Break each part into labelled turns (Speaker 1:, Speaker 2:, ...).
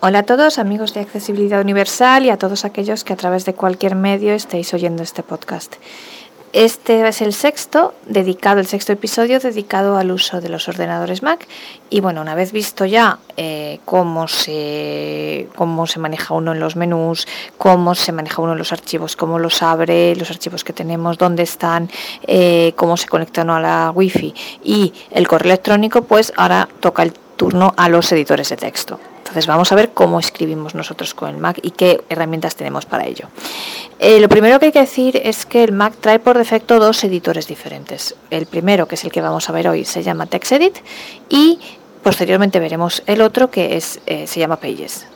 Speaker 1: Hola a todos, amigos de Accesibilidad Universal y a todos aquellos que a través de cualquier medio estéis oyendo este podcast. Este es el sexto, dedicado, el sexto episodio dedicado al uso de los ordenadores Mac. Y bueno, una vez visto ya eh, cómo, se, cómo se maneja uno en los menús, cómo se maneja uno en los archivos, cómo los abre, los archivos que tenemos, dónde están, eh, cómo se conecta uno a la Wi-Fi y el correo electrónico, pues ahora toca el turno a los editores de texto. Entonces vamos a ver cómo escribimos nosotros con el Mac y qué herramientas tenemos para ello. Eh, lo primero que hay que decir es que el Mac trae por defecto dos editores diferentes. El primero, que es el que vamos a ver hoy, se llama TextEdit y posteriormente veremos el otro que es, eh, se llama Pages.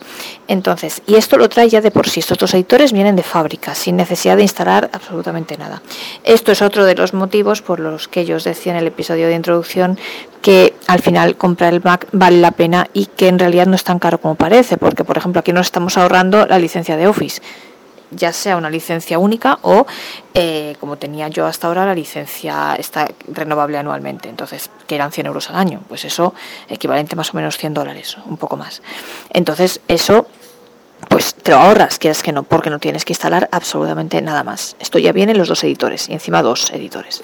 Speaker 1: Entonces, y esto lo trae ya de por sí, estos dos editores vienen de fábrica, sin necesidad de instalar absolutamente nada. Esto es otro de los motivos por los que yo os decía en el episodio de introducción que al final comprar el Mac vale la pena y que en realidad no es tan caro como parece, porque por ejemplo aquí nos estamos ahorrando la licencia de Office ya sea una licencia única o, eh, como tenía yo hasta ahora, la licencia está renovable anualmente, entonces, que eran 100 euros al año, pues eso, equivalente más o menos 100 dólares, un poco más. Entonces, eso pues te lo ahorras, quieras que no, porque no tienes que instalar absolutamente nada más. Esto ya viene en los dos editores, y encima dos editores.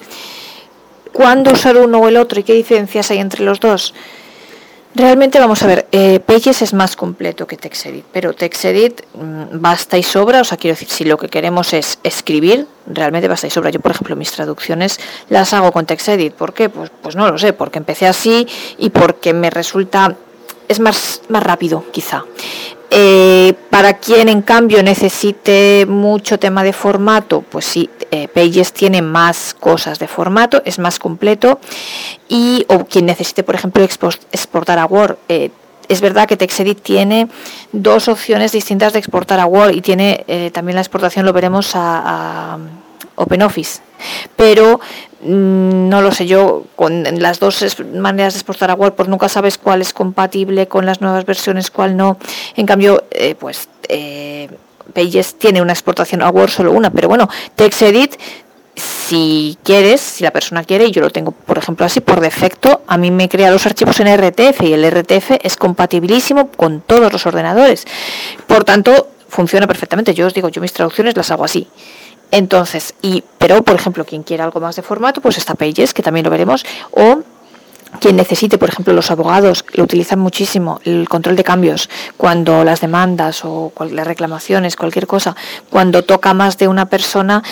Speaker 1: ¿Cuándo usar uno o el otro y qué diferencias hay entre los dos? Realmente vamos a ver, eh, Pages es más completo que TextEdit, pero TextEdit mm, basta y sobra, o sea, quiero decir, si lo que queremos es escribir, realmente basta y sobra. Yo, por ejemplo, mis traducciones las hago con TextEdit. ¿Por qué? Pues, pues no lo sé, porque empecé así y porque me resulta, es más, más rápido, quizá. Eh, para quien en cambio necesite mucho tema de formato, pues sí, eh, Pages tiene más cosas de formato, es más completo y o quien necesite, por ejemplo, exportar a Word. Eh, es verdad que TextEdit tiene dos opciones distintas de exportar a Word y tiene también la exportación, lo veremos a, a OpenOffice. Pero no lo sé yo, con las dos maneras de exportar a Word, pues nunca sabes cuál es compatible con las nuevas versiones, cuál no. En cambio, eh, pues eh, Pages tiene una exportación a Word, solo una, pero bueno, TextEdit, si quieres, si la persona quiere, y yo lo tengo, por ejemplo, así, por defecto, a mí me crea los archivos en RTF y el RTF es compatibilísimo con todos los ordenadores. Por tanto, funciona perfectamente. Yo os digo, yo mis traducciones las hago así. Entonces, y, pero por ejemplo, quien quiera algo más de formato, pues está Pages, que también lo veremos, o quien necesite, por ejemplo, los abogados lo utilizan muchísimo, el control de cambios, cuando las demandas o las reclamaciones, cualquier cosa, cuando toca más de una persona,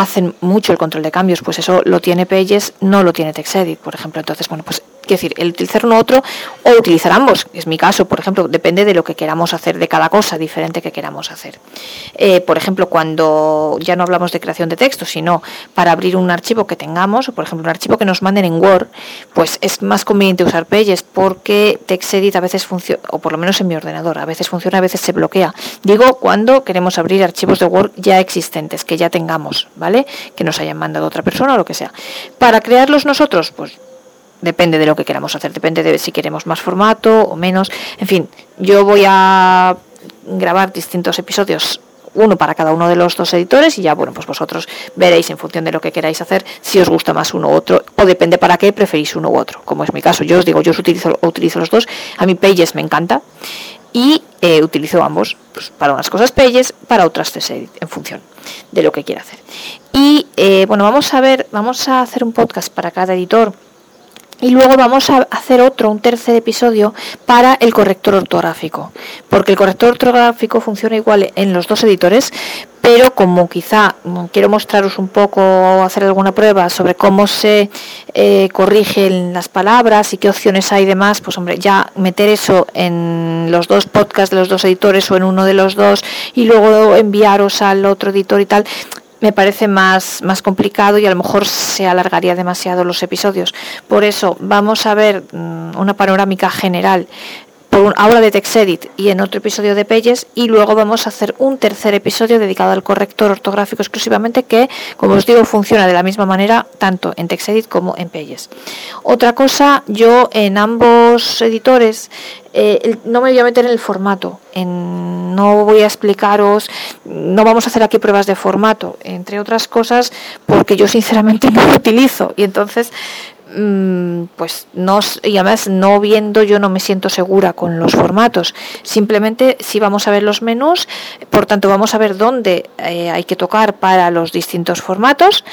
Speaker 1: hacen mucho el control de cambios, pues eso lo tiene Pages, no lo tiene TextEdit, por ejemplo. Entonces, bueno, pues Quiero decir, el utilizar uno u otro o utilizar ambos, es mi caso, por ejemplo, depende de lo que queramos hacer, de cada cosa diferente que queramos hacer. Eh, por ejemplo, cuando ya no hablamos de creación de texto, sino para abrir un archivo que tengamos, por ejemplo un archivo que nos manden en Word, pues es más conveniente usar Pages porque TextEdit a veces funciona, o por lo menos en mi ordenador, a veces funciona, a veces se bloquea. Digo cuando queremos abrir archivos de Word ya existentes, que ya tengamos. Que nos hayan mandado otra persona o lo que sea. Para crearlos nosotros, pues depende de lo que queramos hacer, depende de si queremos más formato o menos. En fin, yo voy a grabar distintos episodios uno para cada uno de los dos editores y ya bueno pues vosotros veréis en función de lo que queráis hacer si os gusta más uno u otro o depende para qué preferís uno u otro como es mi caso yo os digo yo os utilizo utilizo los dos a mí Pages me encanta y eh, utilizo ambos pues, para unas cosas Pages para otras TextEdit en función de lo que quiera hacer. Y eh, bueno vamos a ver vamos a hacer un podcast para cada editor y luego vamos a hacer otro, un tercer episodio para el corrector ortográfico, porque el corrector ortográfico funciona igual en los dos editores, pero como quizá quiero mostraros un poco, hacer alguna prueba sobre cómo se eh, corrigen las palabras y qué opciones hay demás, pues hombre, ya meter eso en los dos podcasts de los dos editores o en uno de los dos y luego enviaros al otro editor y tal, me parece más, más complicado y a lo mejor se alargaría demasiado los episodios. Por eso vamos a ver mm, una panorámica general por ahora de TextEdit y en otro episodio de Pages y luego vamos a hacer un tercer episodio dedicado al corrector ortográfico exclusivamente que, como os digo, funciona de la misma manera tanto en TextEdit como en Pages. Otra cosa, yo en ambos editores eh, no me voy a meter en el formato, no voy a explicaros, no vamos a hacer aquí pruebas de formato, entre otras cosas porque yo sinceramente no lo utilizo y entonces pues no, y además no viendo yo no me siento segura con los formatos. Simplemente si vamos a ver los menús, por tanto vamos a ver dónde eh, hay que tocar para los distintos formatos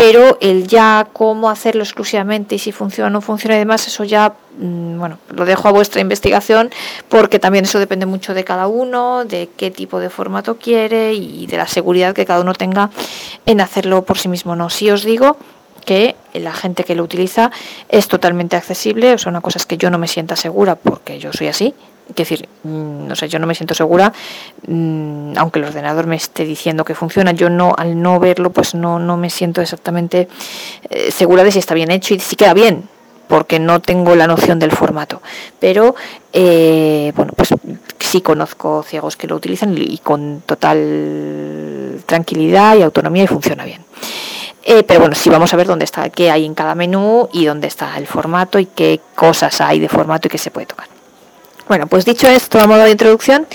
Speaker 1: pero el ya cómo hacerlo exclusivamente y si funciona o no funciona y demás, eso ya, mm, bueno, lo dejo a vuestra investigación porque también eso depende mucho de cada uno, de qué tipo de formato quiere y de la seguridad que cada uno tenga en hacerlo por sí mismo. No, si os digo que la gente que lo utiliza es totalmente accesible, o sea, una cosa es que yo no me sienta segura porque yo soy así, es decir, mm, no sé, yo no me siento segura, mm, aunque el ordenador me esté diciendo que funciona, yo no, al no verlo, pues no, no me siento exactamente eh, segura de si está bien hecho y si queda bien, porque no tengo la noción del formato. Pero, eh, bueno, pues sí conozco ciegos que lo utilizan y, con total tranquilidad y autonomía y funciona bien. Eh, pero bueno, sí vamos a ver dónde está, qué hay en cada menú y dónde está el formato y qué cosas hay de formato y qué se puede tocar. Bueno, pues dicho esto, a modo de introducción,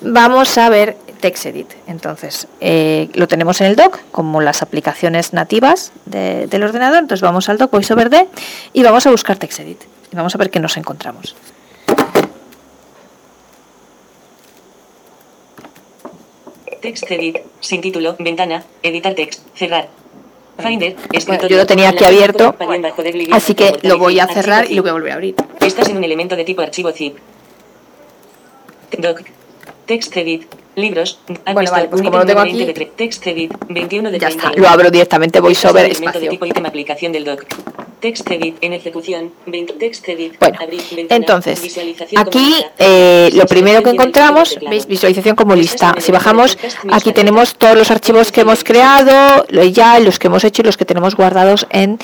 Speaker 1: vamos a ver TextEdit. Entonces, eh, lo tenemos en el doc, como las aplicaciones nativas del ordenador. Entonces, vamos al doc VoiceOver y vamos a buscar TextEdit. Y vamos a ver qué nos encontramos.
Speaker 2: TextEdit, sin título, ventana, editar text, cerrar.
Speaker 1: Finder, yo lo tenía aquí abierto, así que lo voy a cerrar y lo voy a volver a abrir.
Speaker 2: Estás en un elemento de tipo archivo zip. Doc. Text edit. Libros.
Speaker 1: Bueno, vale, pues como lo tengo aquí.
Speaker 2: Text edit. 21 de
Speaker 1: Ya está, lo abro directamente, voy sobre espacio.
Speaker 2: de tipo aplicación del doc. Text edit en ejecución. Text edit.
Speaker 1: Bueno, entonces, aquí eh, lo primero que encontramos, veis, visualización como lista. Si bajamos, aquí tenemos todos los archivos que hemos creado, ya los que hemos hecho y los que tenemos guardados en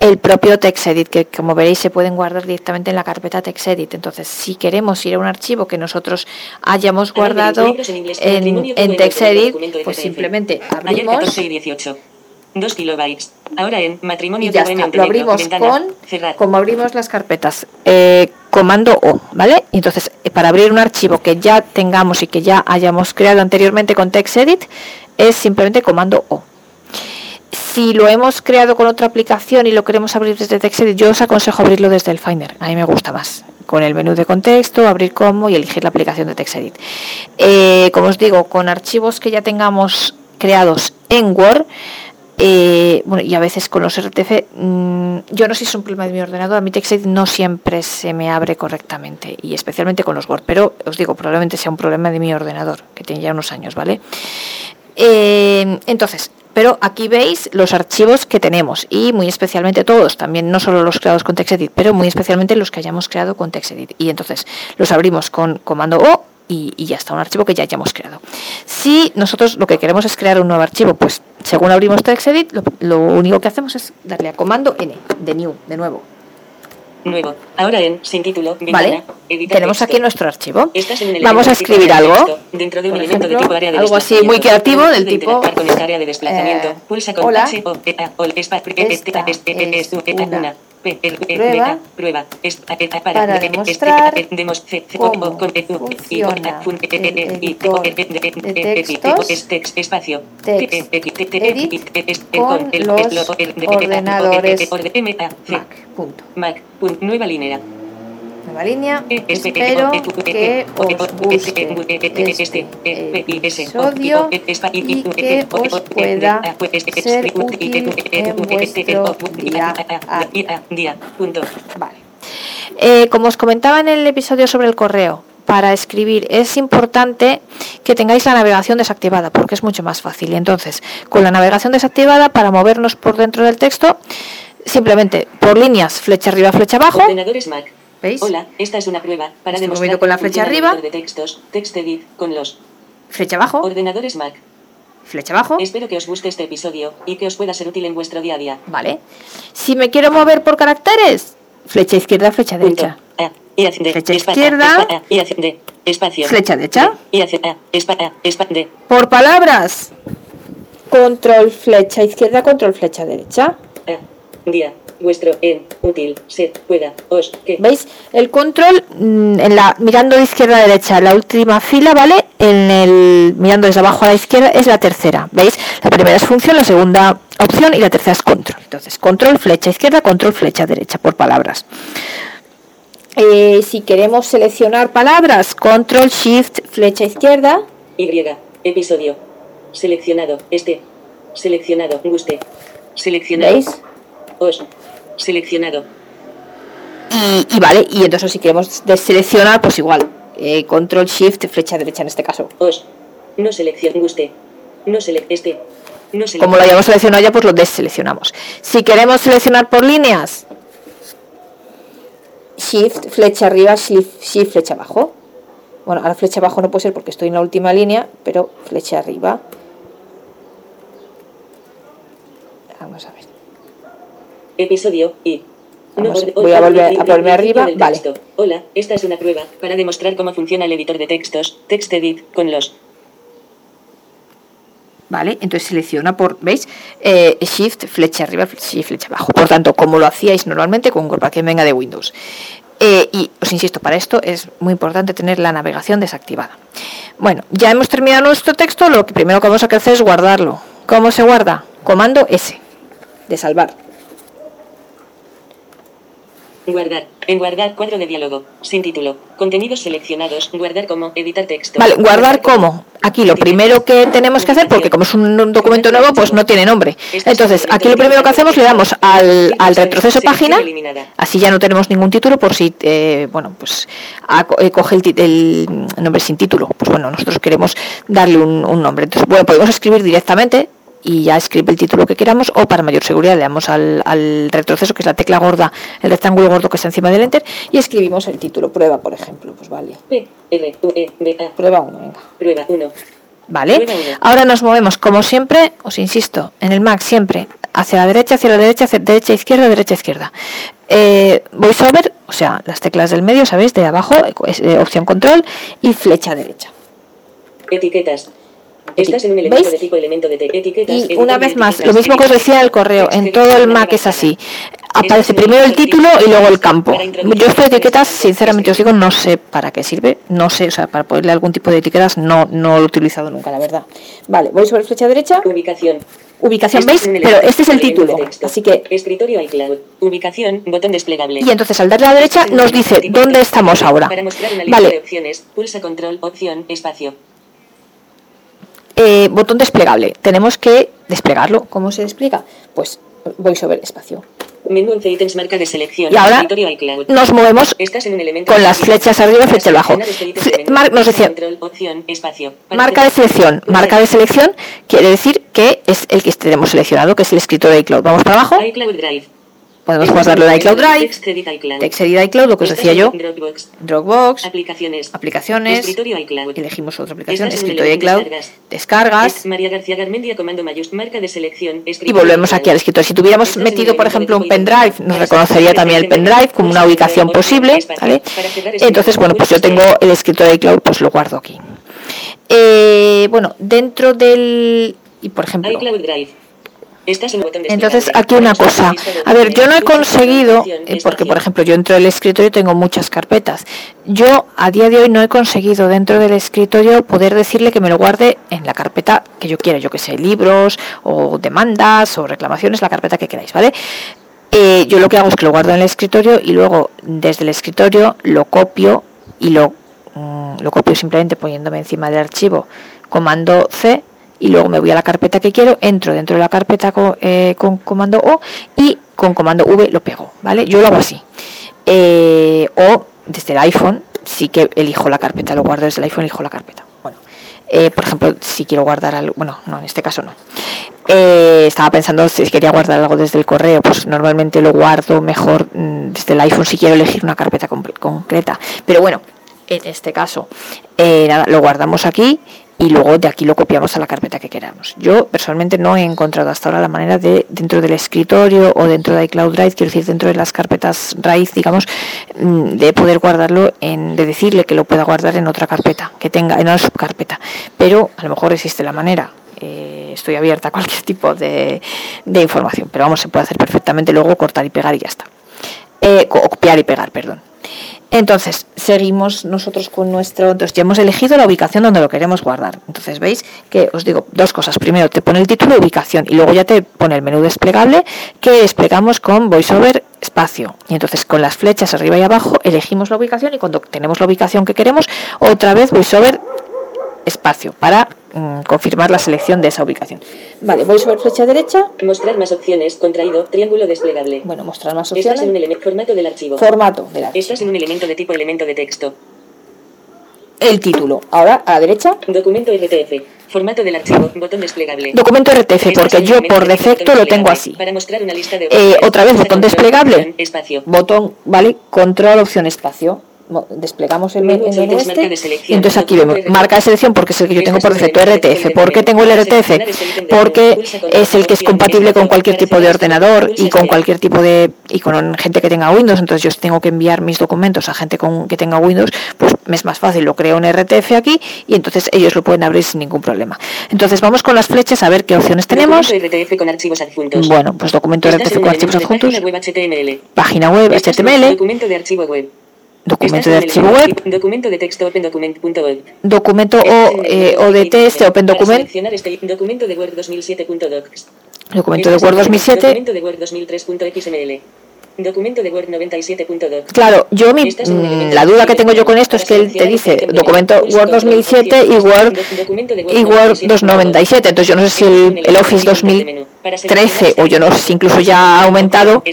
Speaker 1: el propio TextEdit, que como veréis se pueden guardar directamente en la carpeta TextEdit. Entonces, si queremos ir a un archivo que nosotros hayamos guardado en, en TextEdit, pues simplemente abrimos.
Speaker 2: 2 kilobytes. Ahora en matrimonio
Speaker 1: ya está, lo abrimos con como abrimos las carpetas eh, comando O, ¿vale? Entonces, eh, para abrir un archivo que ya tengamos y que ya hayamos creado anteriormente con TextEdit es simplemente comando O. Si lo hemos creado con otra aplicación y lo queremos abrir desde TextEdit, yo os aconsejo abrirlo desde el Finder. A mí me gusta más. Con el menú de contexto, abrir como y elegir la aplicación de TextEdit. Eh, como os digo, con archivos que ya tengamos creados en Word, eh, bueno, y a veces con los RTF, mm, yo no sé si es un problema de mi ordenador, a mi TextEdit no siempre se me abre correctamente, y especialmente con los Word, pero os digo, probablemente sea un problema de mi ordenador, que tiene ya unos años, ¿vale? Eh, entonces, pero aquí veis los archivos que tenemos y muy especialmente todos, también no solo los creados con TextEdit, pero muy especialmente los que hayamos creado con TextEdit. Y entonces los abrimos con comando O y, ya está, un archivo que ya hayamos creado. Si nosotros lo que queremos es crear un nuevo archivo, pues según abrimos TextEdit, lo, lo único que hacemos es darle a comando N, de new, de nuevo.
Speaker 2: Nuevo. Ahora en sin título.
Speaker 1: vale. Tenemos aquí nuestro archivo. Vamos a escribir algo.
Speaker 2: Dentro de un elemento de tipo área de
Speaker 1: algo así muy creativo del tipo.
Speaker 2: Con esta área de desplazamiento. Pulsa con
Speaker 1: hola.
Speaker 2: Prueba, prueba,
Speaker 1: para demostrar cómo funciona el editor de textos,
Speaker 2: espacio,
Speaker 1: con los ordenadores Mac. Punto.
Speaker 2: Mac. Nueva línea
Speaker 1: nueva línea. Espero que os guste este episodio y que os pueda ser útil en vuestro día Vale. Eh, como os comentaba en el episodio sobre el correo, para escribir es importante que tengáis la navegación desactivada porque es mucho más fácil. Y entonces, con la navegación desactivada, para movernos por dentro del texto, simplemente por líneas, flecha arriba, flecha abajo.
Speaker 2: ¿Veis? Hola, esta es una prueba para demostrar
Speaker 1: con la flecha arriba
Speaker 2: de textos, TextEdit con los
Speaker 1: flecha abajo,
Speaker 2: ordenadores Mac.
Speaker 1: Flecha abajo.
Speaker 2: Espero que os guste este episodio y que os pueda ser útil en vuestro día a día.
Speaker 1: Vale. Si me quiero mover por caracteres, flecha izquierda, flecha derecha.
Speaker 2: A, y ascender,
Speaker 1: flecha izquierda
Speaker 2: y ascender, espacio.
Speaker 1: Flecha derecha.
Speaker 2: Y expander.
Speaker 1: Por palabras. Control flecha izquierda, control flecha derecha.
Speaker 2: día. Vuestro, en, útil, set, pueda, os, que.
Speaker 1: ¿Veis? El control, mm, en la, mirando de izquierda a derecha, la última fila, ¿vale? En el, mirando desde abajo a la izquierda, es la tercera. ¿Veis? La primera es función, la segunda opción y la tercera es control. Entonces, control flecha izquierda, control flecha derecha, por palabras. Eh, si queremos seleccionar palabras, control shift flecha izquierda.
Speaker 2: Y, episodio. Seleccionado, este. Seleccionado, guste. Seleccionado.
Speaker 1: ¿Veis?
Speaker 2: Os. Seleccionado.
Speaker 1: Y, y vale, y entonces si queremos deseleccionar, pues igual. eh, control shift flecha derecha en este caso.
Speaker 2: Os. No selección, guste. No selec, este. No selec-
Speaker 1: Como lo hayamos seleccionado ya, pues lo deseleccionamos. Si queremos seleccionar por líneas, Shift, flecha arriba, Shift, shift, flecha abajo. Bueno, ahora flecha abajo no puede ser porque estoy en la última línea, pero flecha arriba. Vamos a ver.
Speaker 2: Episodio orde-
Speaker 1: voy a volver a ponerme arriba, vale.
Speaker 2: Hola, esta es una prueba para demostrar cómo funciona el editor de textos, TextEdit, con los.
Speaker 1: ¿Vale? Entonces selecciona por, ¿veis? Eh, shift, flecha arriba, Shift, flecha abajo. Por tanto, como lo hacíais normalmente con cualquier venga de Windows. Eh, y os insisto, para esto es muy importante tener la navegación desactivada. Bueno, ya hemos terminado nuestro texto, lo que primero que vamos a hacer es guardarlo. ¿Cómo se guarda? Comando S, de salvar.
Speaker 2: Guardar. En guardar cuadro de diálogo. Sin título. Contenidos seleccionados. Guardar como. Editar texto.
Speaker 1: Vale, guardar como. Aquí lo primero que tenemos que hacer, porque como es un documento nuevo, pues no tiene nombre. Entonces, aquí lo primero que hacemos, le damos al, al retroceso página. Así ya no tenemos ningún título por si, eh, bueno, pues eh, coge el, el nombre sin título. Pues bueno, nosotros queremos darle un, un nombre. Entonces, bueno, podemos escribir directamente y ya escribe el título que queramos o para mayor seguridad le damos al, al retroceso, que es la tecla gorda, el rectángulo gordo que está encima del enter y escribimos el título. Prueba, por ejemplo. Pues vale.
Speaker 2: P. R. U. E. B. A.
Speaker 1: Prueba 1, venga.
Speaker 2: Prueba 1.
Speaker 1: ¿Vale? Ahora nos movemos, como siempre, os insisto, en el Mac siempre hacia la derecha, hacia la derecha, hacia derecha, izquierda, derecha, izquierda. Eh, VoiceOver, o sea, las teclas del medio, ¿sabéis? De abajo, es, eh, opción control y flecha derecha.
Speaker 2: Etiquetas. Estás en un elemento
Speaker 1: ¿Veis?
Speaker 2: de tipo elemento de etiquetas.
Speaker 1: Y una vez más, lo mismo que os decía el correo, en todo el Mac es así. Aparece primero el título y luego el campo. Yo esto de etiquetas, sinceramente os digo, no sé para qué sirve. No sé, o sea, para ponerle algún tipo de etiquetas no, no lo he utilizado nunca, la verdad. Vale, voy sobre flecha derecha.
Speaker 2: Ubicación.
Speaker 1: Ubicación, ¿veis? Pero este es el título. Así que,
Speaker 2: Escritorio iCloud. Ubicación. Botón desplegable.
Speaker 1: y entonces al darle a la derecha nos dice dónde estamos ahora.
Speaker 2: Para mostrar una lista de
Speaker 1: Vale,
Speaker 2: opciones, pulsa control, opción, espacio.
Speaker 1: Eh, botón desplegable. Tenemos que desplegarlo. ¿Cómo se despliega? Pues voy sobre espacio.
Speaker 2: Menú 11 ítems marca de selección.
Speaker 1: Y ahora nos movemos con las flechas arriba y flechas abajo. Mar- nos decía, marca de selección. Marca de selección quiere decir que es el que tenemos seleccionado, que es el escritorio de iCloud. Vamos para abajo.
Speaker 2: iCloud Drive.
Speaker 1: Podemos guardarlo en iCloud Drive.
Speaker 2: TextEdit iCloud.
Speaker 1: Lo que os decía yo.
Speaker 2: Dropbox.
Speaker 1: Dropbox.
Speaker 2: Aplicaciones.
Speaker 1: Aplicaciones.
Speaker 2: Escritorio iCloud.
Speaker 1: Elegimos otra aplicación. Escritorio iCloud.
Speaker 2: descargas.
Speaker 1: Descargas.
Speaker 2: Es María García Garmendia, comando mayús, marca de selección.
Speaker 1: Y volvemos aquí al escritorio. Si tuviéramos
Speaker 2: Estás en
Speaker 1: metido, por ejemplo, un pendrive, nos reconocería también el pendrive como una ubicación posible. ¿vale? Entonces, bueno, pues yo tengo el escritorio de iCloud, pues lo guardo aquí. Eh, bueno, dentro del... Y por ejemplo,
Speaker 2: iCloud Drive. Estás en un botón
Speaker 1: entonces aquí una cosa. A ver, yo no he conseguido, eh, porque por ejemplo yo dentro del escritorio tengo muchas carpetas. Yo a día de hoy no he conseguido dentro del escritorio poder decirle que me lo guarde en la carpeta que yo quiera, yo que sé, libros o demandas o reclamaciones, la carpeta que queráis, ¿vale? Eh, yo lo que hago es que lo guardo en el escritorio y luego desde el escritorio lo copio y lo, mm, lo copio simplemente poniéndome encima del archivo comando C y luego me voy a la carpeta que quiero, entro dentro de la carpeta con, eh, con comando O y con comando V lo pego, ¿vale? Yo lo hago así. Eh, o desde el iPhone sí que elijo la carpeta, lo guardo desde el iPhone, elijo la carpeta. Bueno, eh, por ejemplo, si quiero guardar algo, bueno, no, en este caso no. Estaba pensando si quería guardar algo desde el correo, pues normalmente lo guardo mejor mm, desde el iPhone si quiero elegir una carpeta concreta. Pero bueno, en este caso, nada, lo guardamos aquí y luego de aquí lo copiamos a la carpeta que queramos. Yo personalmente no he encontrado hasta ahora la manera de dentro del escritorio o dentro de iCloud Drive, quiero decir dentro de las carpetas raíz, digamos, mm, de poder guardarlo en, de decirle que lo pueda guardar en otra carpeta, que tenga en una subcarpeta. Pero a lo mejor existe la manera. Eh, estoy abierta a cualquier tipo de, información, pero vamos, se puede hacer perfectamente luego cortar y pegar y ya está. Eh, copiar y pegar, perdón. Entonces, seguimos nosotros con nuestro. Entonces, ya hemos elegido la ubicación donde lo queremos guardar. Entonces, veis que os digo dos cosas. Primero, te pone el título ubicación y luego ya te pone el menú desplegable que desplegamos con VoiceOver espacio. Y entonces, con las flechas arriba y abajo, elegimos la ubicación y cuando tenemos la ubicación que queremos, otra vez VoiceOver espacio para mm, confirmar la selección de esa ubicación. Vale, voy sobre flecha derecha.
Speaker 2: Mostrar más opciones, contraído, triángulo desplegable.
Speaker 1: Bueno, mostrar más opciones.
Speaker 2: Estás en un elemento, formato del archivo.
Speaker 1: Formato del archivo.
Speaker 2: Estás en un elemento de tipo elemento de texto.
Speaker 1: El título. Ahora, a la derecha.
Speaker 2: Documento RTF. Formato del archivo. Botón desplegable.
Speaker 1: Documento RTF, porque yo por defecto lo tengo así.
Speaker 2: Para mostrar una lista de
Speaker 1: eh, otra vez, botón desplegable.
Speaker 2: Espacio.
Speaker 1: Botón, vale, control, opción, espacio desplegamos el menú este y entonces aquí vemos marca de selección porque es el que yo tengo por defecto RTF. ¿Por qué tengo el RTF? Porque es el que es compatible con cualquier tipo de ordenador y con cualquier tipo de y con gente que tenga Windows. Entonces yo tengo que enviar mis documentos a gente con, que tenga Windows, pues me es más fácil. Lo creo en RTF aquí y entonces ellos lo pueden abrir sin ningún problema. Entonces vamos con las flechas a ver qué opciones tenemos. Bueno, pues documento RTF con archivos adjuntos. Página web HTML.
Speaker 2: Documento de archivo web.
Speaker 1: Documento de archivo web.
Speaker 2: Documento de texto opendocument.org.
Speaker 1: Documento o, eh, o de texto open document.
Speaker 2: Este documento de Word 2007.docs.
Speaker 1: Documento de Word 2007.
Speaker 2: Documento de Word 2003.xml. Documento de Word 97.doc.
Speaker 1: Claro, yo mi, mm, la duda que tengo yo con esto es que él te dice documento Word 2007 y Word y Word 297. Entonces yo no sé si el, el Office 2013 o yo no sé si incluso ya ha aumentado.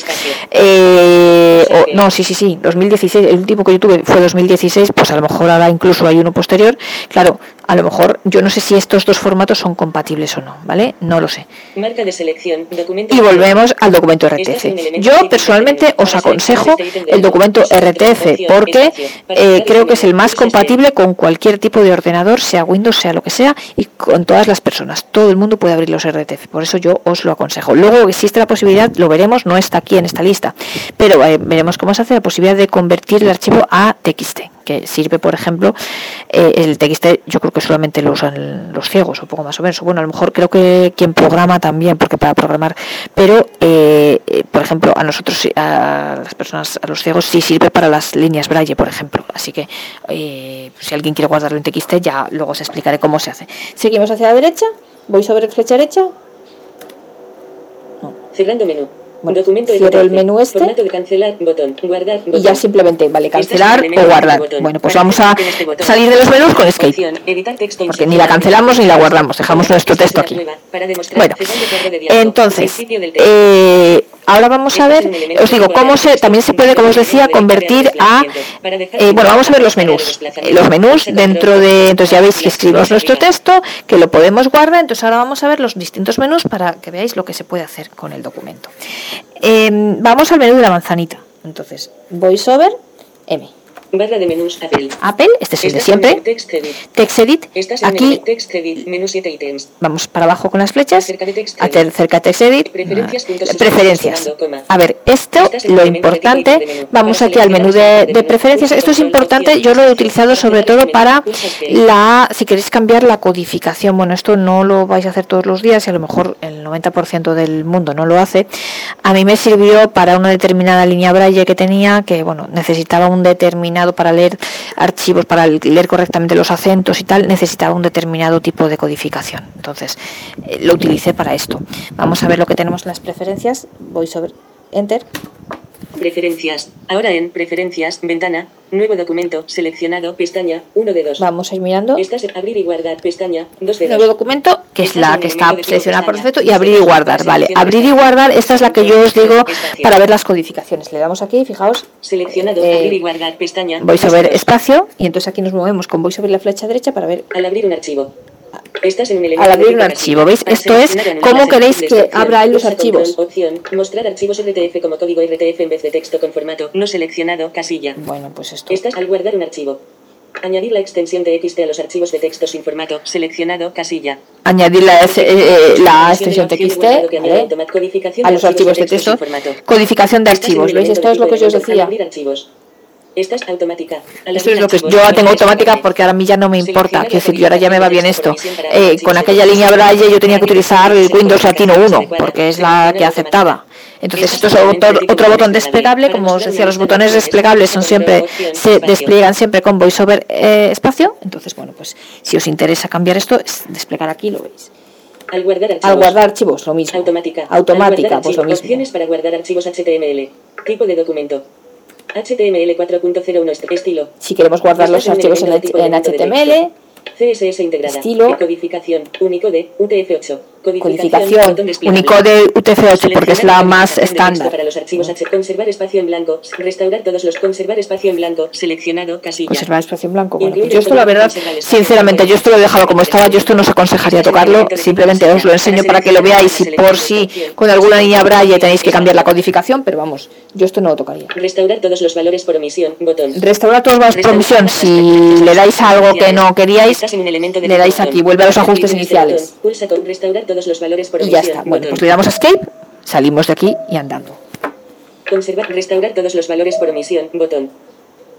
Speaker 1: Eh, o, no, sí, sí, sí, 2016. El último que yo tuve fue 2016, pues a lo mejor ahora incluso hay uno posterior. Claro, a lo mejor yo no sé si estos dos formatos son compatibles o no, ¿vale? No lo sé.
Speaker 2: Marca de selección, documento
Speaker 1: y volvemos al documento RTF. Yo personalmente os aconsejo el documento RTF porque eh, creo que es el más compatible con cualquier tipo de ordenador, sea Windows, sea lo que sea, y con todas las personas. Todo el mundo puede abrir los RTF, por eso yo os lo aconsejo. Luego existe la posibilidad, lo veremos, no está aquí en esta lista, pero eh, veremos cómo se hace la posibilidad de convertir el archivo a TXT que sirve, por ejemplo, eh, el TXT yo creo que solamente lo usan los ciegos, o poco más o menos. Bueno, a lo mejor creo que quien programa también, porque para programar, pero, eh, eh, por ejemplo, a nosotros, a las personas, a los ciegos, sí sirve para las líneas Braille, por ejemplo. Así que si alguien quiere guardarlo en TXT, ya luego os explicaré cómo se hace. Seguimos hacia la derecha, voy sobre flecha derecha.
Speaker 2: Cerrando menú.
Speaker 1: Bueno, cierro el menú este. y ya simplemente vale cancelar o guardar. Bueno, pues vamos a este salir de los menús con Escape, porque ni la cancelamos ni la guardamos, dejamos nuestro texto aquí. Bueno, entonces, eh, ahora vamos a ver, os digo, cómo se, también se puede, como os decía, convertir a, eh, bueno, vamos a ver los menús. Los menús dentro de, entonces ya veis que escribimos nuestro texto, que lo podemos guardar, entonces ahora vamos a ver los distintos menús para que veáis lo que se puede hacer con el documento. Em, vamos al menú de la manzanita. Entonces, VoiceOver M.
Speaker 2: Barra de menús Apple.
Speaker 1: Apple, este es el de siempre. TextEdit. Aquí.
Speaker 2: menú 7 ítems.
Speaker 1: Vamos para abajo con las flechas. Cerca de TextEdit. Cerca de TextEdit.
Speaker 2: Preferencias.
Speaker 1: preferencias. A ver, esto, lo importante, vamos aquí al menú de, de preferencias. Esto es importante, yo lo he utilizado sobre todo para la, si queréis cambiar la codificación. Bueno, esto no lo vais a hacer todos los días y a lo mejor el 90% del mundo no lo hace. A mí me sirvió para una determinada línea braille que tenía, que bueno, necesitaba un para leer archivos, para leer correctamente los acentos y tal, necesitaba un determinado tipo de codificación. Entonces, eh, lo utilicé para esto. Vamos a ver lo que tenemos en las preferencias. Voy sobre Enter.
Speaker 2: Preferencias. Ahora en Preferencias, ventana, nuevo documento, seleccionado, pestaña, 1 de 2.
Speaker 1: Vamos a ir mirando.
Speaker 2: Abrir y guardar, pestaña, 2 de 2.
Speaker 1: Nuevo documento, que es la que está seleccionada por defecto, y abrir y guardar. Vale, abrir y guardar, esta es la que yo os digo para ver las codificaciones. Le damos aquí, fijaos.
Speaker 2: Seleccionado, eh, abrir y guardar, pestaña.
Speaker 1: Voy a ver espacio, y entonces aquí nos movemos con voy sobre la flecha derecha para ver.
Speaker 2: Al abrir un archivo. Estás en
Speaker 1: un Al abrir un archivo, ¿veis? Esto es cómo queréis que abra los archivos.
Speaker 2: Opción, mostrar archivos RTF como código RTF en vez de texto con formato no seleccionado, casilla.
Speaker 1: Bueno, pues esto.
Speaker 2: Estás al guardar un archivo. Añadir la extensión de XT a los archivos de texto sin formato. Seleccionado. Casilla.
Speaker 1: Añadir la, eh, eh, la extensión
Speaker 2: de añade
Speaker 1: ¿vale? a los archivos de texto. Codificación de archivos. ¿Veis? Esto es lo que yo os
Speaker 2: de
Speaker 1: decía.
Speaker 2: Esta es automática.
Speaker 1: Esto es lo que yo la tengo automática
Speaker 2: que
Speaker 1: porque ahora a mí ya no me importa. Quiero decir, yo ahora ya me va bien esto. Eh, con aquella línea Braille yo tenía que utilizar el Windows Latino 1
Speaker 2: adecuada.
Speaker 1: porque es la que aceptaba. Entonces esto es otro, otro botón
Speaker 2: desplegable.
Speaker 1: como os decía, los botones desplegables son siempre, se despliegan siempre con VoiceOver eh, espacio. Entonces, bueno, pues si os interesa cambiar esto, es desplegar aquí, lo veis.
Speaker 2: Al guardar archivos.
Speaker 1: Al guardar archivos, lo mismo.
Speaker 2: Automática.
Speaker 1: Automática, pues lo mismo.
Speaker 2: Opciones para guardar archivos HTML. Tipo de documento. HTML 4.01 est- estilo.
Speaker 1: Si queremos guardar los archivos en, en HTML,
Speaker 2: CSS integrada.
Speaker 1: Estilo.
Speaker 2: Codificación. Unicode. UTF-8.
Speaker 1: Codificación. Unicode UTF-8 porque es la más estándar.
Speaker 2: Para los archivos H. Conservar espacio en blanco. Restaurar todos los. Conservar espacio en blanco. Seleccionado. Casilla.
Speaker 1: Conservar espacio en blanco. Bueno, pues yo esto la verdad, sinceramente,
Speaker 2: en
Speaker 1: yo esto lo he dejado como estaba, yo esto no os aconsejaría tocarlo, simplemente os lo enseño para que lo veáis y por si con alguna línea braille tenéis que cambiar la codificación, pero vamos, yo esto no lo tocaría.
Speaker 2: Restaurar todos los valores por omisión. Botón.
Speaker 1: Restaurar todos los por omisión, si le dais algo que no queríais, le dais aquí, vuelve a los ajustes
Speaker 2: este
Speaker 1: iniciales.
Speaker 2: botón. Pulsa con restaurar todos los valores por
Speaker 1: Y ya está. Bueno, pues le damos a escape, salimos de aquí y andando.
Speaker 2: Conservar, restaurar todos los valores por omisión. Botón.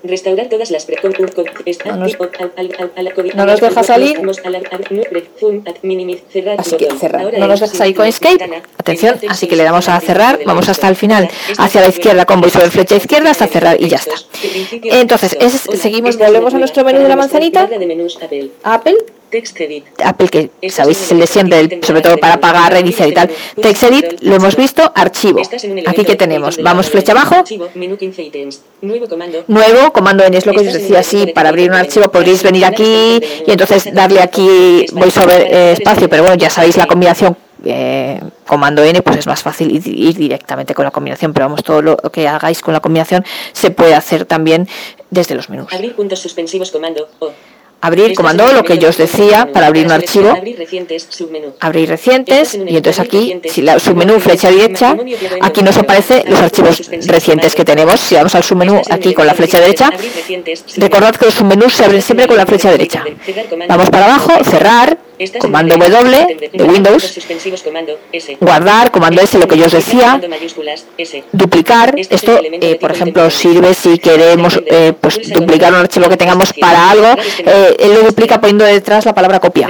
Speaker 2: Restaurar todas las pre
Speaker 1: No nos- no nos deja
Speaker 2: al-
Speaker 1: salir. Así que cerrar. No nos
Speaker 2: es
Speaker 1: dejas ahí con escape. Atención, así que le damos a cerrar. Vamos hasta el final, hacia la izquierda con
Speaker 2: textos,
Speaker 1: VoiceOver flecha izquierda hasta cerrar y ya está. Entonces, es- seguimos, volvemos a nuestro menú de la manzanita.
Speaker 2: Apple. TextEdit.
Speaker 1: Apple que sabéis es el de siempre, sobre todo para pagar, reiniciar y tal. TextEdit lo hemos visto, archivo. Aquí que tenemos, vamos flecha abajo,
Speaker 2: Archivo, menú 15 ítems. Nuevo comando.
Speaker 1: N es lo que os decía, sí, para abrir un archivo podréis venir aquí y entonces darle aquí VoiceOver eh, espacio, pero bueno, ya sabéis la combinación eh, comando N, pues es más fácil ir, ir directamente con la combinación, pero vamos, todo lo que hagáis con la combinación se puede hacer también desde los menús.
Speaker 2: Abrir puntos suspensivos comando. O.
Speaker 1: Abrir comando, lo que yo os decía, para abrir un archivo,
Speaker 2: Abrir recientes, submenú.
Speaker 1: abrir recientes y entonces aquí, si la submenú flecha derecha, aquí nos aparece los archivos recientes que tenemos. Si vamos al submenú aquí con la flecha derecha, recordad que los submenús se abren siempre con la flecha derecha. Vamos para abajo, cerrar, comando W de Windows, guardar, comando S, lo que yo os decía, duplicar. Esto, eh, por ejemplo, sirve si queremos eh, pues, duplicar un archivo que tengamos para algo. eh, él lo duplica poniendo detrás la palabra copia.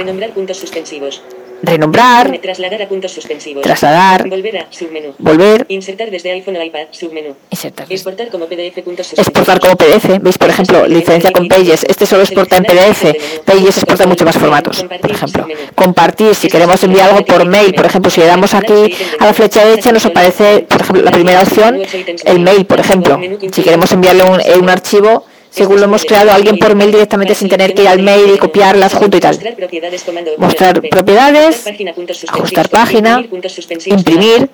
Speaker 2: Renombrar Trasladar a puntos suspensivos.
Speaker 1: trasladar,
Speaker 2: Volver a submenú.
Speaker 1: volver,
Speaker 2: Insertar desde iPhone o iPad, submenú.
Speaker 1: insertar.
Speaker 2: Exportar como PDF puntos
Speaker 1: Exportar como PDF, veis por ejemplo, la diferencia con Pages, este solo exporta en PDF, Pages exporta mucho más formatos, por ejemplo. Compartir, si queremos enviar algo por mail, por ejemplo, si le damos aquí a la flecha derecha nos aparece, por ejemplo, la primera opción, el mail, por ejemplo. Si queremos enviarle un, eh, un archivo, según lo hemos creado alguien por mail directamente sin tener que ir al mail y copiar el adjunto y tal.
Speaker 2: Mostrar propiedades, Ajustar página, imprimir.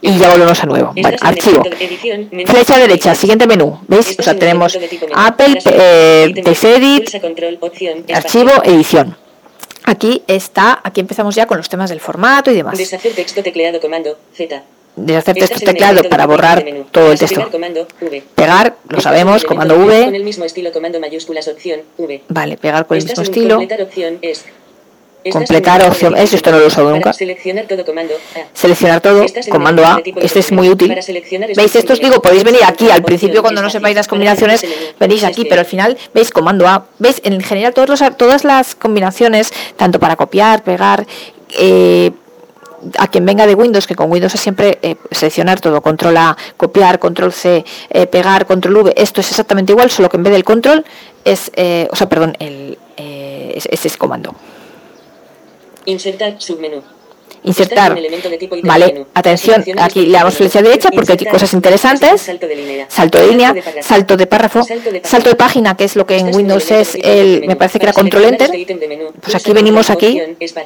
Speaker 1: Y ya volvemos a nuevo. Vale, archivo. Flecha derecha, siguiente menú. ¿Veis? O sea, tenemos. Apple, eh, TextEdit, archivo, edición. Aquí está, aquí empezamos ya con los temas del formato y demás.
Speaker 2: Deshacer texto tecleado comando Z.
Speaker 1: Deshacer texto teclado para borrar todo el texto.
Speaker 2: comando V.
Speaker 1: Pegar, lo sabemos, comando
Speaker 2: elemento Con
Speaker 1: V.
Speaker 2: el mismo estilo comando mayúsculas opción V.
Speaker 1: Vale, pegar con el mismo estilo.
Speaker 2: Completar opción es.
Speaker 1: Completar opción esto no lo he usado nunca.
Speaker 2: Seleccionar todo comando A.
Speaker 1: Seleccionar todo, comando A. Este es muy útil. ¿Veis? Esto os digo, podéis venir aquí. Al principio, cuando no sepáis las combinaciones, venís aquí.
Speaker 2: Este.
Speaker 1: Pero al final, ¿veis? Comando A. ¿Veis? En general, todos los, todas las combinaciones, tanto para copiar, pegar, eh, a quien venga de Windows, que con Windows es siempre eh, seleccionar todo, control A, copiar, control C, eh, pegar, control V, esto es exactamente igual, solo que en vez del control es, eh, o sea, perdón, el, es, es ese comando.
Speaker 2: Insertar submenú.
Speaker 1: Insertar, vale, atención, aquí
Speaker 2: este
Speaker 1: le damos flecha derecha porque aquí hay cosas interesantes,
Speaker 2: Salto de línea.
Speaker 1: salto de línea,
Speaker 2: párrafo.
Speaker 1: salto de párrafo,
Speaker 2: Salto de
Speaker 1: salto de página, que es lo que en Windows
Speaker 2: el
Speaker 1: es el, me parece que era control enter,
Speaker 2: este
Speaker 1: pues aquí venimos aquí.
Speaker 2: este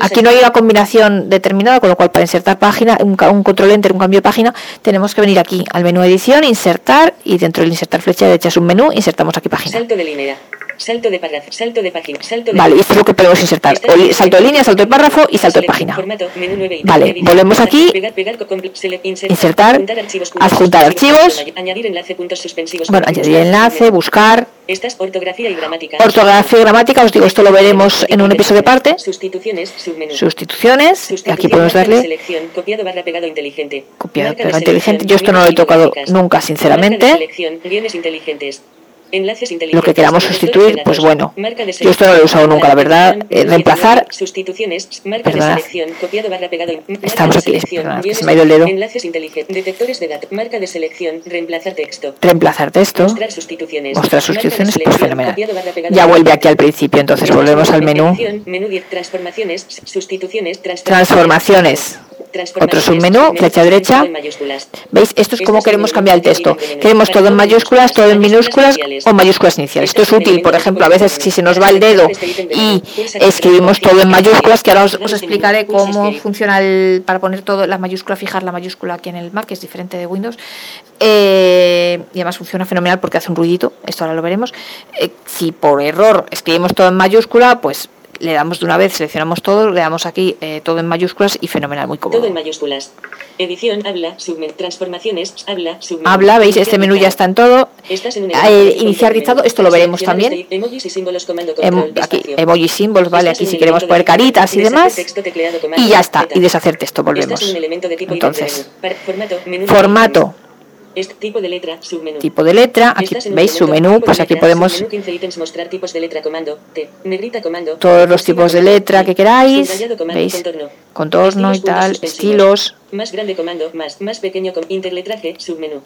Speaker 1: Aquí no hay una combinación determinada, con lo cual para insertar página, un, control enter, un cambio de página, tenemos que venir aquí al menú edición, insertar y dentro del insertar flecha derecha es un menú, insertamos aquí página.
Speaker 2: Salto de línea. Salto de párrafo. Salto de página. Salto de
Speaker 1: Vale, y esto es lo que podemos insertar. O salto de línea, salto de párrafo y salto de página. Vale, volvemos aquí.
Speaker 2: Insertar, adjuntar archivos,
Speaker 1: Bueno, añadir enlace, buscar.
Speaker 2: Estas ortografía y gramática.
Speaker 1: Ortografía y gramática, os digo, esto lo veremos en un episodio aparte.
Speaker 2: Sustituciones, submenú.
Speaker 1: Sustituciones, aquí podemos darle
Speaker 2: selección, copiado barra pegado inteligente.
Speaker 1: Copiado, pegado inteligente. Yo esto no lo he tocado nunca, sinceramente.
Speaker 2: Guiones inteligentes. Enlaces.
Speaker 1: Lo que queramos sustituir, pues bueno. Yo esto no lo he usado nunca, la verdad. Eh, reemplazar.
Speaker 2: Sustituciones. Marca
Speaker 1: Perdonad.
Speaker 2: de selección. Copiado barra pegado. Marca
Speaker 1: Estamos aquí, perdonad, que se me ha ido el dedo.
Speaker 2: Enlaces inteligentes. Detectores de datos. Marca de selección. Reemplazar texto.
Speaker 1: reemplazar texto.
Speaker 2: Mostrar sustituciones.
Speaker 1: Mostrar sustituciones, pues fenomenal. Ya vuelve aquí al principio, entonces volvemos al menú.
Speaker 2: Menú 10. Transformaciones. Sustituciones.
Speaker 1: Transformaciones. Otro submenú, flecha derecha. ¿Veis? Esto es como queremos cambiar el texto. Queremos todo en mayúsculas, todo en minúsculas o mayúsculas iniciales. Esto es útil, por ejemplo, a veces si se nos va el dedo y escribimos todo en mayúsculas, que ahora os, os explicaré cómo funciona el, para poner todo la mayúscula, fijar la mayúscula aquí en el Mac, que es diferente de Windows. Eh, y además funciona fenomenal porque hace un ruidito, esto ahora lo veremos. Eh, si por error escribimos todo en mayúscula, pues le damos de una vez, seleccionamos todo, le damos aquí eh, todo en mayúsculas y fenomenal, muy
Speaker 2: Todo en
Speaker 1: cómodo.
Speaker 2: mayúsculas. Edición, habla, submenú, transformaciones, habla, submenú.
Speaker 1: Habla, veis, este menú ya está en todo.
Speaker 2: Estás en
Speaker 1: Eh, iniciar dictado, esto lo veremos
Speaker 2: Seleccionados
Speaker 1: también.
Speaker 2: Emojis y símbolos, comando,
Speaker 1: Em,
Speaker 2: control,
Speaker 1: aquí,
Speaker 2: espacio.
Speaker 1: emoji symbols, vale, aquí si queremos poner caritas y
Speaker 2: deshacer
Speaker 1: demás.
Speaker 2: texto, tecleado, comando,
Speaker 1: Y ya está, y deshacer texto, volvemos. Entonces,
Speaker 2: menú, Formato, Este tipo de letra, submenú.
Speaker 1: tipo de letra, aquí veis su menú, pues aquí podemos
Speaker 2: submenú, 15 ítems, mostrar tipos de letra, comando, T, negrita, comando,
Speaker 1: todos los tipos de letra que queráis,
Speaker 2: comando,
Speaker 1: veis,
Speaker 2: contorno.
Speaker 1: contorno y tal, estilos,
Speaker 2: Más grande comando, más, más pequeño con interletraje, submenú.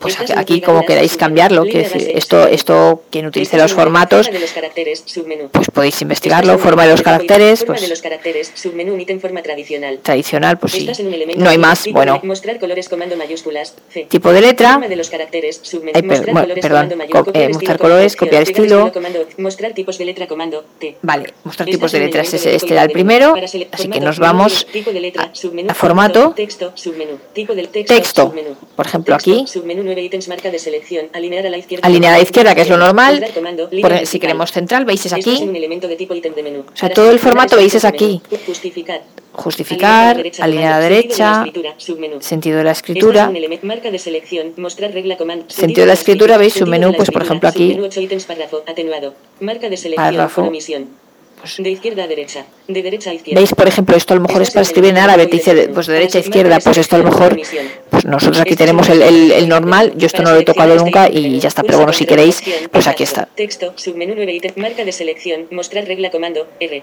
Speaker 1: Pues aquí, como queráis cambiarlo,
Speaker 2: base,
Speaker 1: esto, esto, quien utilice
Speaker 2: Estás
Speaker 1: los formatos, pues podéis investigarlo, forma de los caracteres,
Speaker 2: Forma de
Speaker 1: pues
Speaker 2: los caracteres, submenú, ítem forma tradicional.
Speaker 1: tradicional, pues sí, no hay más, bueno, tipo de letra, per-
Speaker 2: mostrar
Speaker 1: bueno, perdón, co- eh, mostrar colores, copiar estilo. vale, mostrar tipos de letras, este era el primero, así que nos vamos a- a formato,
Speaker 2: texto.
Speaker 1: Por ejemplo, aquí.
Speaker 2: Submenú 9 ítems, marca de selección, alinear a la izquierda.
Speaker 1: alinear a la izquierda, que es lo normal,
Speaker 2: comando,
Speaker 1: por- si queremos central, veis es aquí,
Speaker 2: un elemento de tipo ítem de menú.
Speaker 1: O sea,
Speaker 2: Para
Speaker 1: todo el formato, veis, es
Speaker 2: menú.
Speaker 1: aquí.
Speaker 2: Justificar.
Speaker 1: justificar, alinear a la derecha, sentido de la escritura,
Speaker 2: en un elemento- marca de selección, mostrar regla comando.
Speaker 1: Sentido de la escritura, veis,
Speaker 2: de la
Speaker 1: pues, por ejemplo, aquí.
Speaker 2: párrafo, omisión.
Speaker 1: Pues-
Speaker 2: De izquierda a derecha. De derecha a izquierda.
Speaker 1: veis, por ejemplo, esto a lo mejor es para escribir en árabe, te dice pues de derecha a izquierda, pues esto a lo mejor, pues nosotros aquí tenemos el, el- el normal, yo esto no lo he tocado nunca y ya está, pero bueno, si queréis, pues aquí está.
Speaker 2: Texto, submenú 9 ítem, marca de selección, mostrar regla comando, R.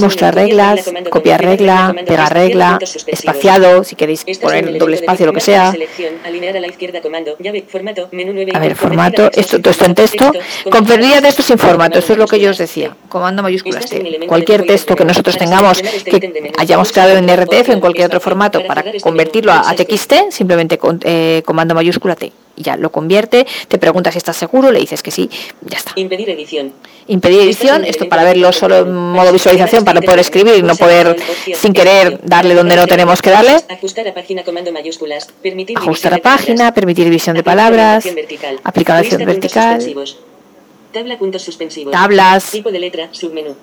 Speaker 1: Mostrar reglas, copiar regla, pegar regla, espaciado, si queréis poner doble
Speaker 2: de
Speaker 1: espacio, lo que
Speaker 2: de
Speaker 1: sea.
Speaker 2: A la izquierda comando, llave, formato, menú 9
Speaker 1: A ver, formato, esto, todo esto en texto, convertiría texto sin formato, esto es lo que yo os decía, comando mayúsculas T. Cualquier
Speaker 2: de
Speaker 1: texto que
Speaker 2: de
Speaker 1: nosotros tengamos,
Speaker 2: este
Speaker 1: que
Speaker 2: de
Speaker 1: hayamos creado en RTF o en cualquier otro
Speaker 2: espacio.
Speaker 1: formato,
Speaker 2: Para este
Speaker 1: convertirlo a TXT, simplemente con eh, comando mayúscula T. Y ya lo convierte, te pregunta si estás seguro, le dices que sí, ya está.
Speaker 2: Impedir edición.
Speaker 1: Impedir edición, esto para verlo solo en modo visualización, para poder escribir y no poder sin querer darle donde no tenemos que darle.
Speaker 2: Ajustar a página comando mayúsculas. Permitir
Speaker 1: Ajustar a página, permitir división de palabras,
Speaker 2: Aplicación vertical. Tabla puntos suspensivos.
Speaker 1: tablas,
Speaker 2: Tipo de letra, submenú.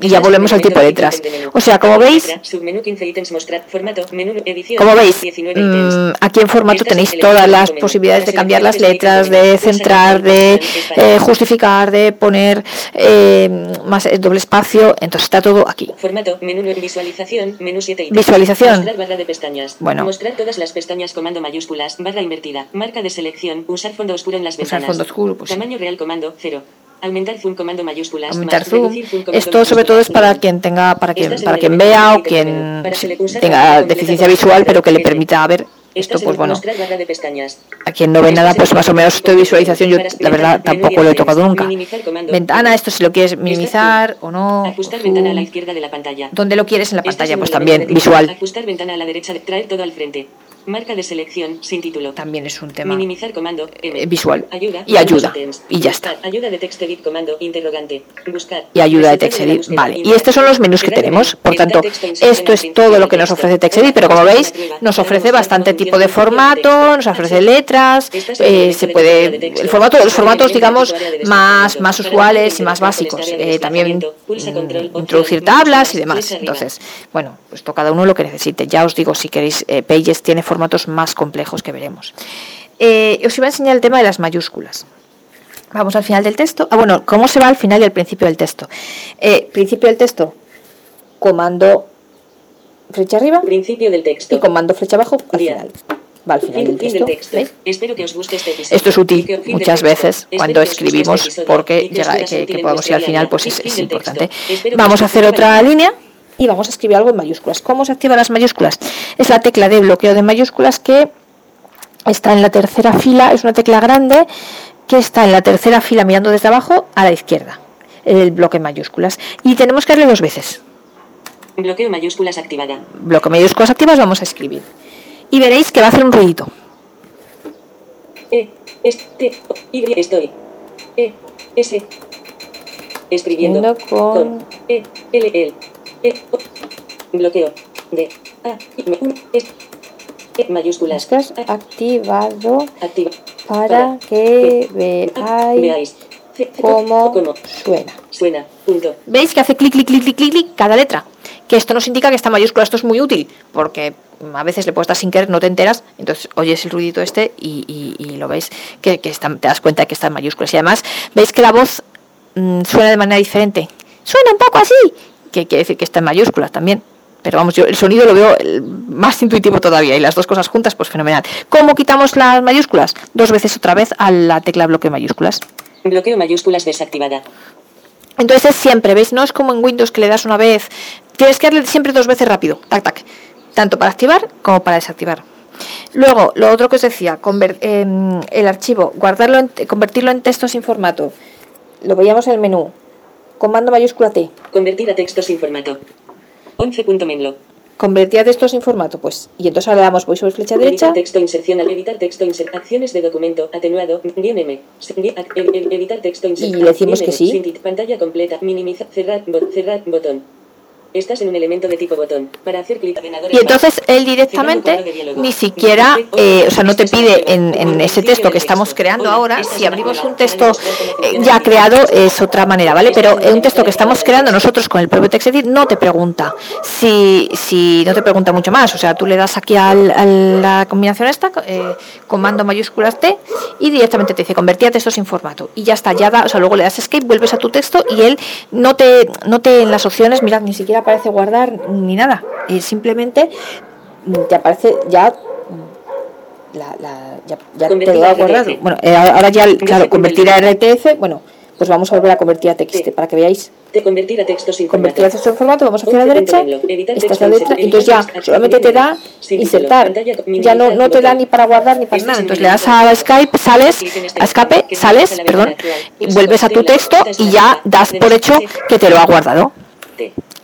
Speaker 1: Y ya volvemos al tipo de letras. O sea, como veis,
Speaker 2: Letra, submenú 15 ítems mostrar formato menú edición
Speaker 1: como veis,
Speaker 2: 19 ítems.
Speaker 1: mm, aquí en formato tenéis
Speaker 2: el
Speaker 1: todas las posibilidades de cambiar las letras, de centrar, de eh, justificar, de poner eh, más eh, doble espacio, entonces está todo aquí.
Speaker 2: Formato, menú visualización, menú 7 ítems.
Speaker 1: Visualización.
Speaker 2: Mostrar barra de pestañas.
Speaker 1: Bueno.
Speaker 2: Mostrar todas las pestañas comando mayúsculas, barra invertida, marca de selección, usar fondo oscuro en las
Speaker 1: Usar
Speaker 2: ventanas.
Speaker 1: fondo oscuro, pues.
Speaker 2: Tamaño real comando 0. Aumentar zoom comando mayúsculas.
Speaker 1: aumentar zoom. Esto sobre todo es para quien tenga, para quien, para quien vea o quien tenga deficiencia visual, pero que le permita ver esto, pues bueno, a quien no ve nada, pues más o menos esto de visualización yo la verdad tampoco lo he tocado nunca. Ventana, esto si lo quieres minimizar o no.
Speaker 2: Ajustar ventana a la izquierda de la pantalla.
Speaker 1: ¿Dónde lo quieres en la pantalla? Pues también visual.
Speaker 2: Ajustar ventana a la derecha, de- traer todo al frente. Marca de selección sin título.
Speaker 1: También es un tema
Speaker 2: Minimizar comando M.
Speaker 1: eh, visual.
Speaker 2: Ayuda.
Speaker 1: Y ayuda. Y ya está.
Speaker 2: Ayuda de text edit comando interrogante. Buscar.
Speaker 1: y ayuda de TextEdit.
Speaker 2: búsqueda.
Speaker 1: Vale, y estos son los menús que tenemos. Por tanto, esto es todo lo que nos ofrece TextEdit, pero como veis, nos ofrece bastante tipo de formato, nos ofrece letras, eh, se puede el formato, los formatos digamos más más usuales y más básicos. Eh, también mm, introducir tablas y demás. Entonces, bueno, pues cada uno lo que necesite. Ya os digo, si queréis, eh, Pages tiene formatos más complejos que veremos. Eh, os iba a enseñar el tema de las mayúsculas. Vamos al final del texto. Ah, bueno, ¿cómo se va al final y al principio del texto? Eh, principio del texto, comando flecha arriba
Speaker 2: Principio del texto.
Speaker 1: y comando flecha abajo al
Speaker 2: Bien.
Speaker 1: final. Va al final
Speaker 2: Fin,
Speaker 1: del
Speaker 2: fin del
Speaker 1: texto.
Speaker 2: Espero que os guste este episodio.
Speaker 1: Esto es útil muchas
Speaker 2: texto.
Speaker 1: veces cuando
Speaker 2: este
Speaker 1: escribimos porque llega, que, podamos ir al final, pues es, importante. Vamos
Speaker 2: os
Speaker 1: a hacer
Speaker 2: guste
Speaker 1: otra línea y vamos a escribir algo en mayúsculas. ¿Cómo se activan las mayúsculas? Es la tecla de bloqueo de mayúsculas que está en la tercera fila, es una tecla grande que está en la tercera fila mirando desde abajo a la izquierda, el bloque en mayúsculas. Y tenemos que darle dos veces.
Speaker 2: Bloqueo mayúsculas activada.
Speaker 1: Bloque mayúsculas activas, vamos a escribir. Y veréis que va a hacer un ruidito.
Speaker 2: E, este, Y, estoy. E, S. Escribiendo.
Speaker 1: Escribiendo con-
Speaker 2: E, L, L. Bloqueo. D, A. E, mayúsculas.
Speaker 1: Estás activado
Speaker 2: activa.
Speaker 1: para que veáis cómo suena.
Speaker 2: suena. Punto.
Speaker 1: ¿Veis que hace clic, clic, clic, clic, clic, clic cada letra? Que esto nos indica que está mayúscula. Esto es muy útil porque a veces le puedes dar sin querer, no te enteras, entonces oyes el ruidito este y, y- y lo veis que, que está- te das cuenta de que está en mayúsculas. Y además veis que la voz mm, suena de manera diferente. Suena un poco así, que quiere decir que está en mayúsculas también. Pero vamos, yo el sonido lo veo más intuitivo todavía y las dos cosas juntas, pues fenomenal. ¿Cómo quitamos las mayúsculas? Dos veces otra vez a la tecla bloque mayúsculas.
Speaker 2: Bloqueo mayúsculas desactivada.
Speaker 1: Entonces siempre, ¿veis? No es como en Windows que le das una vez. Tienes que darle siempre dos veces rápido. Tac, tac. Tanto para activar como para desactivar. Luego, lo otro que os decía, em, el archivo, guardarlo, en- convertirlo en texto sin formato. Lo veíamos en el menú. Comando mayúscula T.
Speaker 2: Convertir a texto sin formato. 11.menlo.
Speaker 1: Convertir a texto sin formato, pues. Y entonces ahora le damos voy sobre flecha derecha.
Speaker 2: Texto inserción al editar texto insert acciones de documento atenuado guion M e- e- editar texto insert
Speaker 1: Y le decimos que sí.
Speaker 2: pantalla completa minimizar cerrar cerrar botón estás en un elemento de tipo botón. Para hacer clic ordenador
Speaker 1: Y entonces él directamente ni siquiera, eh, o sea, no te pide en, en ese texto que estamos creando ahora, si abrimos un texto eh, ya creado es otra manera, ¿vale? Pero un texto que estamos creando nosotros con el propio TextEdit no te pregunta si, si no te pregunta mucho más, o sea, tú le das aquí al- a la combinación esta, eh, comando mayúsculas T, y directamente te dice convertir a texto sin formato. Y ya está, ya da, o sea, luego le das escape, vuelves a tu texto y él no te, no te en las opciones, mirad, ni siquiera aparece guardar ni nada, eh, simplemente te aparece ya la, la- ya, ya te lo ha
Speaker 2: a
Speaker 1: guardado.
Speaker 2: RTF.
Speaker 1: Bueno, eh, ahora ya, claro, convertir a. RTF, bueno, pues vamos a volver a convertir a TXT
Speaker 2: Sí.
Speaker 1: para que veáis.
Speaker 2: de convertir a texto sin
Speaker 1: Convertir a texto en formato, vamos hacia la derecha, esta es la derecha, entonces ya solamente te da insertar, ya no, no te da ni para guardar ni para nada,
Speaker 2: en
Speaker 1: entonces le das a Skype, sales, a escape, sales, perdón, y vuelves a tu texto y ya das por hecho que te lo ha guardado.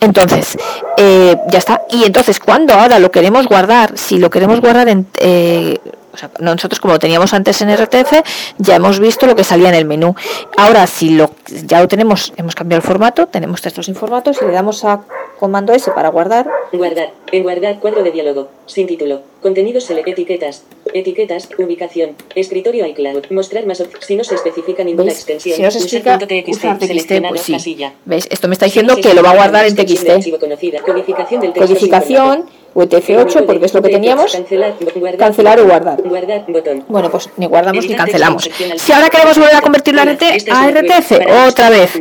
Speaker 1: Entonces, eh, ya está. Y entonces, cuando ahora lo queremos guardar, si lo queremos guardar en... eh, o sea, nosotros como lo teníamos antes en RTF, ya hemos visto lo que salía en el menú. Ahora, si lo ya lo tenemos, hemos cambiado el formato, tenemos textos sin formato, si le damos a comando S para guardar,
Speaker 2: Guardar. En guardar cuadro de diálogo. Sin título. Contenidos etiquetas. Etiquetas. Ubicación. Escritorio iCloud. Mostrar más Si no se especifica ninguna
Speaker 1: ¿veis?
Speaker 2: extensión.
Speaker 1: Si no se explica
Speaker 2: TXT,
Speaker 1: usar TXT,
Speaker 2: seleccionado,
Speaker 1: pues sí.
Speaker 2: casilla.
Speaker 1: ¿Veis? Esto me está
Speaker 2: Si no
Speaker 1: diciendo que lo va a guardar en TXT.
Speaker 2: Codificación del texto sin
Speaker 1: Codificación,
Speaker 2: formato.
Speaker 1: UTF-8, porque es lo que teníamos.
Speaker 2: Cancelar,
Speaker 1: o guardar.
Speaker 2: Guardar, botón.
Speaker 1: Bueno, pues ni guardamos ni cancelamos. Si ahora queremos volver a convertirlo a, RTF,
Speaker 2: para
Speaker 1: otra vez.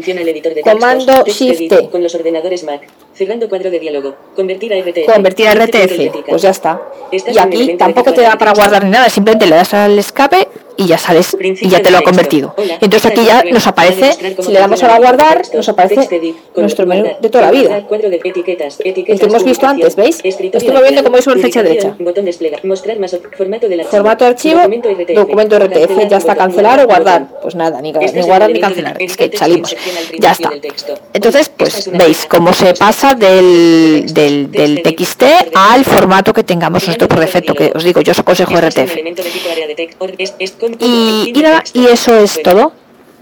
Speaker 1: Comando Shift
Speaker 2: Edit
Speaker 1: T.
Speaker 2: Con los ordenadores Mac. Cerrando cuadro de diálogo. Convertir a RTF.
Speaker 1: Convertir a RTF, pues ya está.
Speaker 2: Estás
Speaker 1: Y aquí
Speaker 2: de
Speaker 1: tampoco te da para guardar ni nada, simplemente le das al escape y ya sales y ya te lo ha convertido.
Speaker 2: Hola,
Speaker 1: Entonces aquí
Speaker 2: es
Speaker 1: ya nos aparece, si le damos a
Speaker 2: de
Speaker 1: guardar, nos aparece nuestro menú de toda la vida.
Speaker 2: De etiquetas. etiquetas
Speaker 1: El que hemos visto antes, ¿veis? Lo estoy moviendo como veis sobre
Speaker 2: ubicación,
Speaker 1: derecha.
Speaker 2: Botón desplegar. Mostrar más op- formato del archivo.
Speaker 1: Formato archivo,
Speaker 2: Documento RTF.
Speaker 1: ya está cancelar o guardar. Pues nada, ni,
Speaker 2: Este
Speaker 1: ni
Speaker 2: es
Speaker 1: guardar ni
Speaker 2: de
Speaker 1: cancelar, es que salimos. Ya está. Entonces, pues
Speaker 2: es
Speaker 1: veis cómo se pasa del, del, del TXT al formato que tengamos nosotros por defecto, que os digo, yo os aconsejo RTF. Y, y, nada, y eso es todo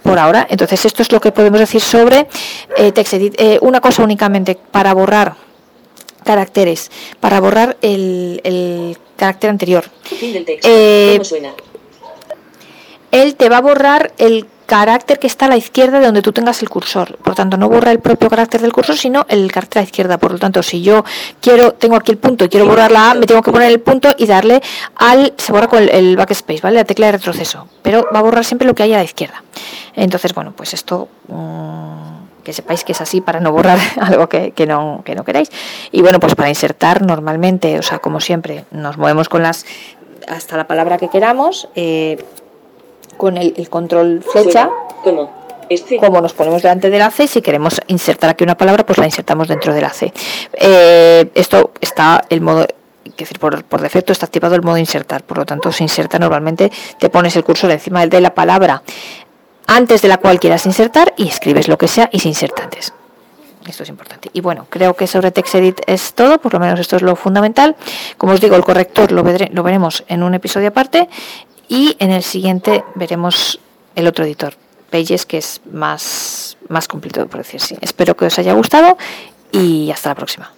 Speaker 1: por ahora. Entonces, esto es lo que podemos decir sobre eh, TextEdit. Eh, una cosa únicamente para borrar caracteres, para borrar el, el carácter anterior. Eh, él te va a borrar el carácter que está a la izquierda de donde tú tengas el cursor. Por lo tanto, no borra el propio carácter del cursor, sino el carácter a la izquierda. Por lo tanto, si yo quiero, tengo aquí el punto y quiero borrar la A, me tengo que poner el punto y darle al, se borra con el, backspace, ¿vale? La tecla de retroceso. Pero va a borrar siempre lo que hay a la izquierda. Entonces, bueno, pues esto... Mm, que sepáis que es así para no borrar algo que, no, que no queráis. Y bueno, pues para insertar normalmente, o sea, como siempre, nos movemos con las hasta la palabra que queramos. Eh, con el, control flecha. Este. Como nos ponemos delante de la C, si queremos insertar aquí una palabra, pues la insertamos dentro de la C. Eh, esto está el modo, decir, por, por, defecto está activado el modo insertar, por lo tanto se inserta normalmente, te pones el cursor encima de la palabra antes de la cual quieras insertar y escribes lo que sea y se inserta antes. Esto es importante. Y bueno, creo que sobre TextEdit es todo, por lo menos esto es lo fundamental. Como os digo, el corrector lo, lo veremos en un episodio aparte y en el siguiente veremos el otro editor, Pages, que es más, más completo, por decir así. Espero que os haya gustado y hasta la próxima.